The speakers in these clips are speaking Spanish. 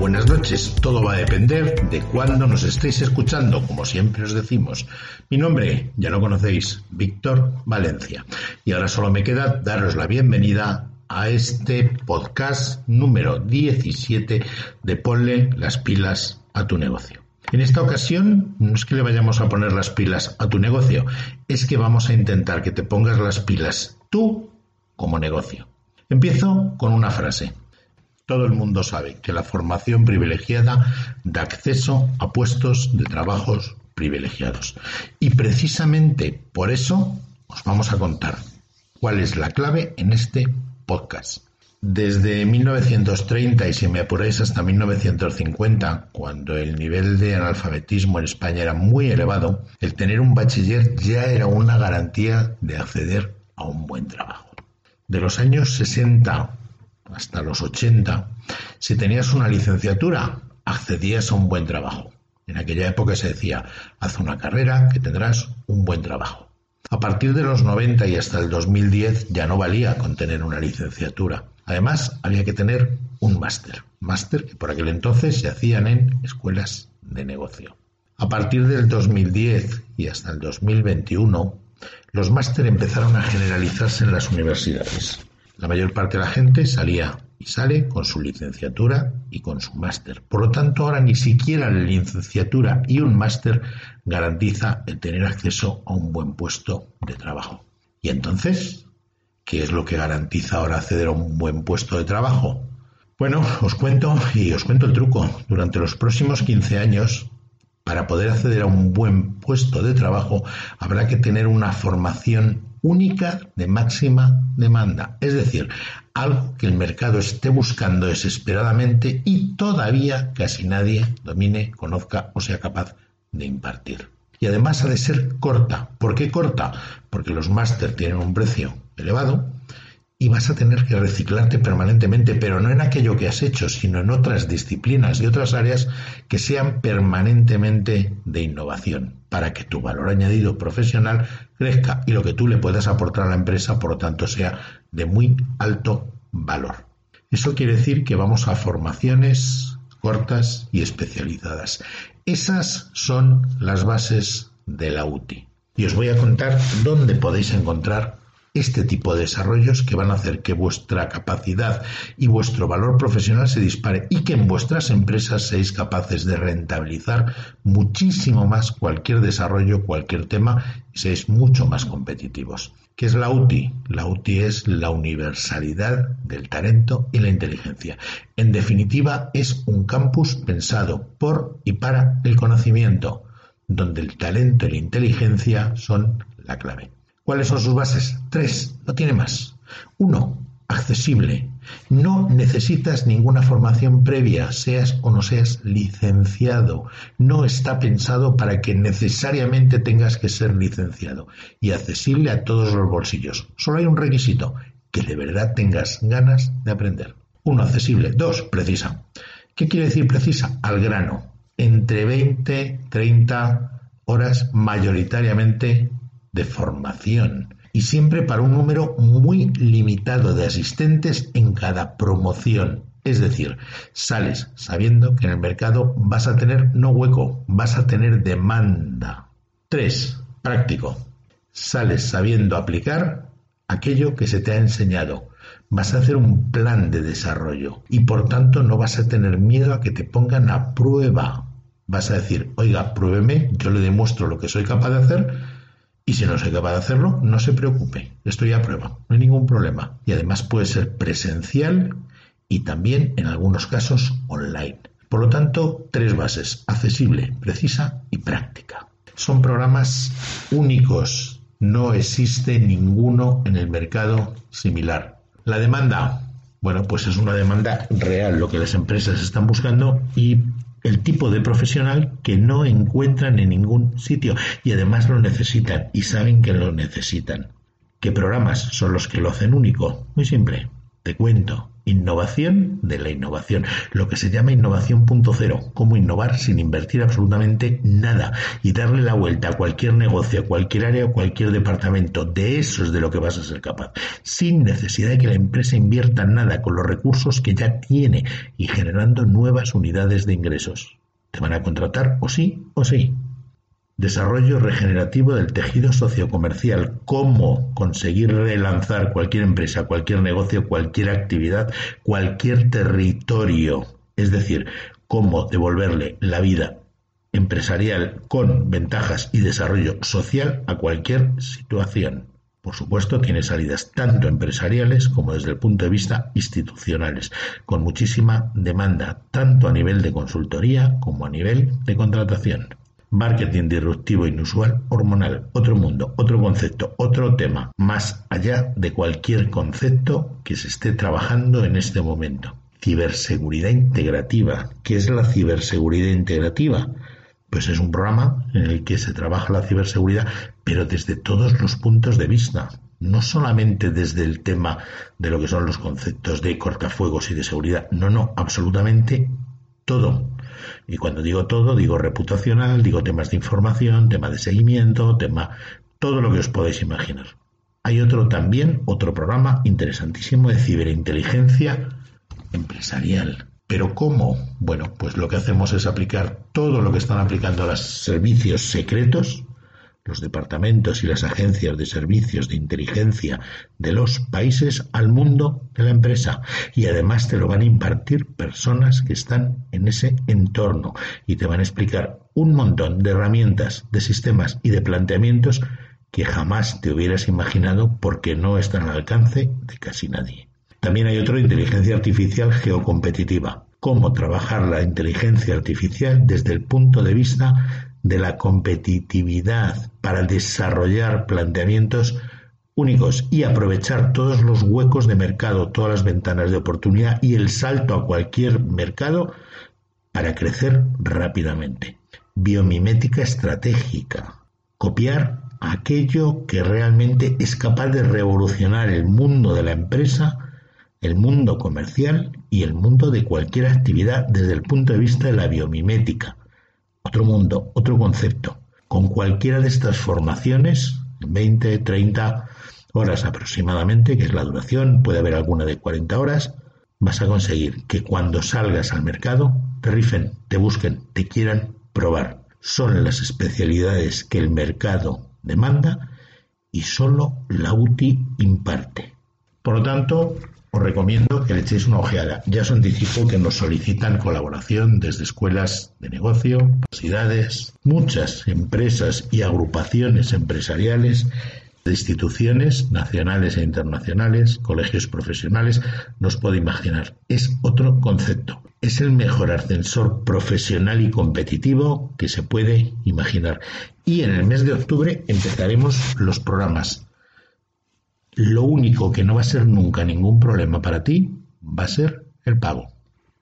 buenas noches. Todo va a depender de cuándo nos estéis escuchando, como siempre os decimos. Mi nombre, ya lo conocéis, Víctor Valencia. Y ahora solo me queda daros la bienvenida a este podcast número 17 de Ponle las pilas a tu negocio. En esta ocasión no es que le vayamos a poner las pilas a tu negocio, es que vamos a intentar que te pongas las pilas tú como negocio. Empiezo con una frase. Todo el mundo sabe que la formación privilegiada da acceso a puestos de trabajos privilegiados. Y precisamente por eso os vamos a contar cuál es la clave en este podcast. Desde 1930 y si me apuráis hasta 1950, cuando el nivel de analfabetismo en España era muy elevado, el tener un bachiller ya era una garantía de acceder a un buen trabajo. De los años 60 hasta los 80, si tenías una licenciatura, accedías a un buen trabajo. En aquella época se decía, haz una carrera que tendrás un buen trabajo. A partir de los 90 y hasta el 2010 ya no valía con tener una licenciatura. Además, había que tener un máster. Máster que por aquel entonces se hacían en escuelas de negocio. A partir del 2010 y hasta el 2021, los máster empezaron a generalizarse en las universidades. La mayor parte de la gente salía y sale con su licenciatura y con su máster. Por lo tanto, ahora ni siquiera la licenciatura y un máster garantiza el tener acceso a un buen puesto de trabajo. ¿Y entonces? ¿Qué es lo que garantiza ahora acceder a un buen puesto de trabajo? Bueno, os cuento y os cuento el truco. Durante los próximos 15 años, para poder acceder a un buen puesto de trabajo, habrá que tener una formación única de máxima demanda, es decir, algo que el mercado esté buscando desesperadamente y todavía casi nadie domine, conozca o sea capaz de impartir. Y además ha de ser corta. ¿Por qué corta? Porque los máster tienen un precio elevado y vas a tener que reciclarte permanentemente, pero no en aquello que has hecho, sino en otras disciplinas y otras áreas que sean permanentemente de innovación, para que tu valor añadido profesional crezca y lo que tú le puedas aportar a la empresa, por lo tanto, sea de muy alto valor. Eso quiere decir que vamos a formaciones cortas y especializadas. Esas son las bases de la UTI. Y os voy a contar dónde podéis encontrar este tipo de desarrollos que van a hacer que vuestra capacidad y vuestro valor profesional se dispare y que en vuestras empresas seáis capaces de rentabilizar muchísimo más cualquier desarrollo, cualquier tema y seáis mucho más competitivos. ¿Qué es la UTI? La UTI es la universalidad del talento y la inteligencia. En definitiva, es un campus pensado por y para el conocimiento, donde el talento y la inteligencia son la clave. ¿Cuáles son sus bases? Tres, no tiene más. Uno, accesible. No necesitas ninguna formación previa, seas o no seas licenciado. No está pensado para que necesariamente tengas que ser licenciado. Y accesible a todos los bolsillos. Solo hay un requisito, que de verdad tengas ganas de aprender. Uno, accesible. Dos, precisa. ¿Qué quiere decir precisa? Al grano. Entre 20, 30 horas mayoritariamente de formación y siempre para un número muy limitado de asistentes en cada promoción. Es decir, sales sabiendo que en el mercado vas a tener no hueco, vas a tener demanda. 3. Práctico. Sales sabiendo aplicar aquello que se te ha enseñado. Vas a hacer un plan de desarrollo y por tanto no vas a tener miedo a que te pongan a prueba. Vas a decir, oiga, pruébeme, yo le demuestro lo que soy capaz de hacer y si no soy capaz de hacerlo, no se preocupe, estoy a prueba, no hay ningún problema. Y además puede ser presencial y también en algunos casos online. Por lo tanto, tres bases, accesible, precisa y práctica. Son programas únicos, no existe ninguno en el mercado similar. La demanda, bueno, pues es una demanda real, lo que las empresas están buscando y el tipo de profesional que no encuentran en ningún sitio y además lo necesitan y saben que lo necesitan. ¿Qué programas son los que lo hacen único? Muy simple, te cuento. Innovación de la innovación, lo que se llama innovación punto cero, cómo innovar sin invertir absolutamente nada y darle la vuelta a cualquier negocio, a cualquier área o cualquier departamento. De eso es de lo que vas a ser capaz, sin necesidad de que la empresa invierta nada con los recursos que ya tiene y generando nuevas unidades de ingresos. Te van a contratar o sí o sí. Desarrollo regenerativo del tejido sociocomercial. Cómo conseguir relanzar cualquier empresa, cualquier negocio, cualquier actividad, cualquier territorio. Es decir, cómo devolverle la vida empresarial con ventajas y desarrollo social a cualquier situación. Por supuesto, tiene salidas tanto empresariales como desde el punto de vista institucionales, con muchísima demanda, tanto a nivel de consultoría como a nivel de contratación. Marketing disruptivo inusual hormonal, otro mundo, otro concepto, otro tema, más allá de cualquier concepto que se esté trabajando en este momento. Ciberseguridad integrativa. ¿Qué es la ciberseguridad integrativa? Pues es un programa en el que se trabaja la ciberseguridad, pero desde todos los puntos de vista. No solamente desde el tema de lo que son los conceptos de cortafuegos y de seguridad. No, no, absolutamente todo. Y cuando digo todo, digo reputacional, digo temas de información, tema de seguimiento, tema, todo lo que os podáis imaginar. Hay otro también, otro programa interesantísimo de ciberinteligencia empresarial. ¿Pero cómo? Bueno, pues lo que hacemos es aplicar todo lo que están aplicando los servicios secretos los departamentos y las agencias de servicios de inteligencia de los países al mundo de la empresa y además te lo van a impartir personas que están en ese entorno y te van a explicar un montón de herramientas, de sistemas y de planteamientos que jamás te hubieras imaginado porque no están al alcance de casi nadie. También hay otro inteligencia artificial geocompetitiva. Cómo trabajar la inteligencia artificial desde el punto de vista de la competitividad para desarrollar planteamientos únicos y aprovechar todos los huecos de mercado, todas las ventanas de oportunidad y el salto a cualquier mercado para crecer rápidamente. Biomimética estratégica. Copiar aquello que realmente es capaz de revolucionar el mundo de la empresa, el mundo comercial y el mundo de cualquier actividad desde el punto de vista de la biomimética otro mundo, otro concepto. Con cualquiera de estas formaciones, 20, 30 horas aproximadamente, que es la duración, puede haber alguna de 40 horas, vas a conseguir que cuando salgas al mercado te rifen, te busquen, te quieran probar. Son las especialidades que el mercado demanda y solo la UTI imparte. Por lo tanto, os recomiendo que le echéis una ojeada. Ya os anticipo que nos solicitan colaboración desde escuelas de negocio, universidades, muchas empresas y agrupaciones empresariales de instituciones nacionales e internacionales, colegios profesionales, nos puede imaginar. Es otro concepto. Es el mejor ascensor profesional y competitivo que se puede imaginar. Y en el mes de octubre empezaremos los programas lo único que no va a ser nunca ningún problema para ti va a ser el pago.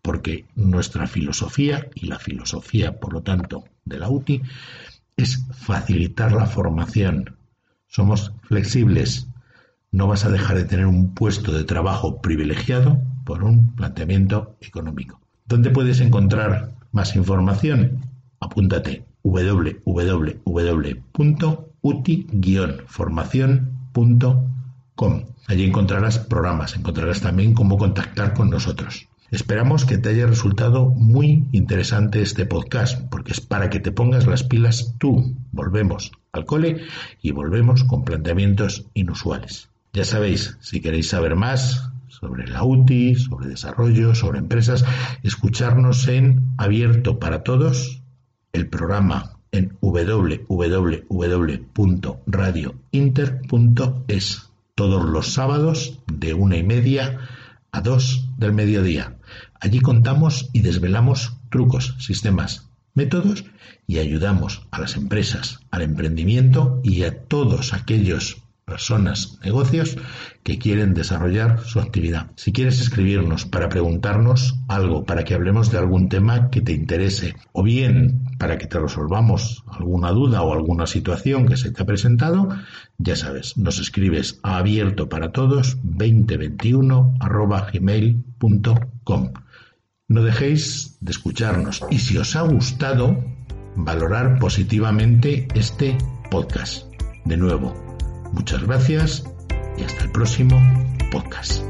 Porque nuestra filosofía, y la filosofía, por lo tanto, de la UTI, es facilitar la formación. Somos flexibles. No vas a dejar de tener un puesto de trabajo privilegiado por un planteamiento económico. ¿Dónde puedes encontrar más información? Apúntate www.uti-formación.com Allí encontrarás programas, encontrarás también cómo contactar con nosotros. Esperamos que te haya resultado muy interesante este podcast, porque es para que te pongas las pilas tú. Volvemos al cole y volvemos con planteamientos inusuales. Ya sabéis, si queréis saber más sobre la UTI, sobre desarrollo, sobre empresas, escucharnos en Abierto para Todos, el programa en www.radiointer.es todos los sábados de una y media a dos del mediodía. Allí contamos y desvelamos trucos, sistemas, métodos y ayudamos a las empresas, al emprendimiento y a todos aquellos personas, negocios que quieren desarrollar su actividad. Si quieres escribirnos para preguntarnos algo, para que hablemos de algún tema que te interese, o bien para que te resolvamos alguna duda o alguna situación que se te ha presentado, ya sabes, nos escribes a abierto para todos 2021 gmail.com. No dejéis de escucharnos y si os ha gustado, valorar positivamente este podcast. De nuevo, Muchas gracias y hasta el próximo podcast.